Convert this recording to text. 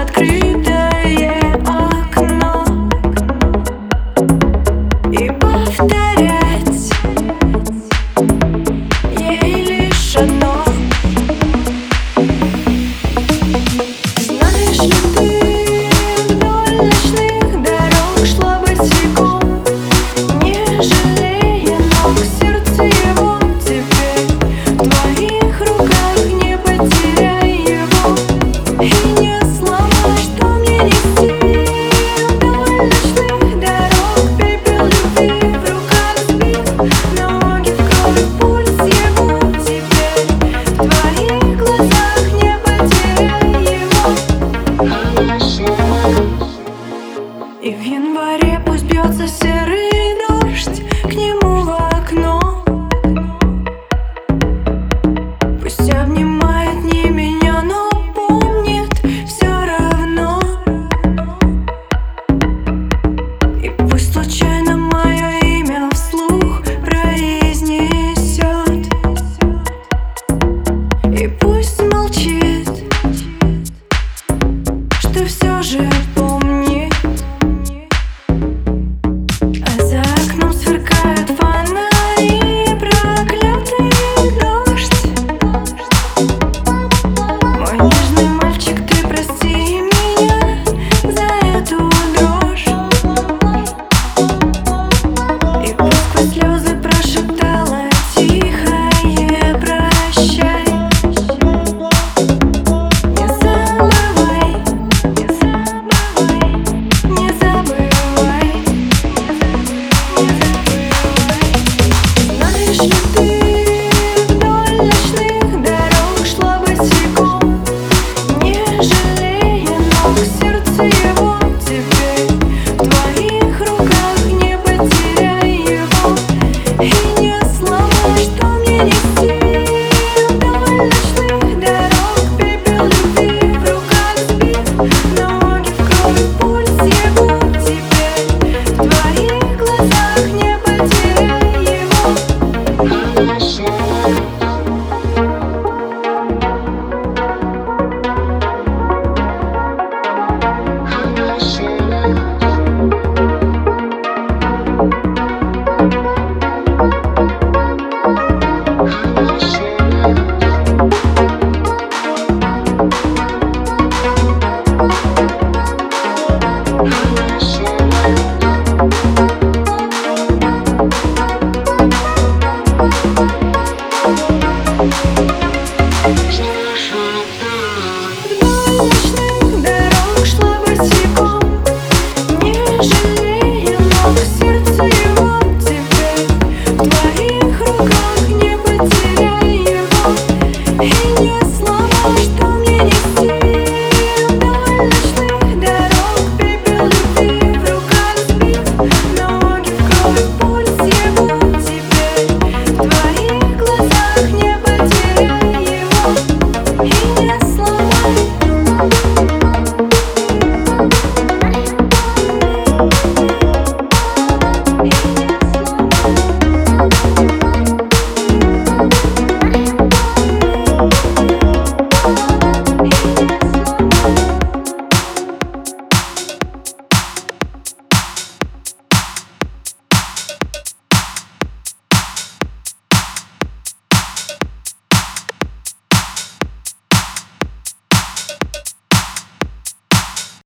открыть. мечты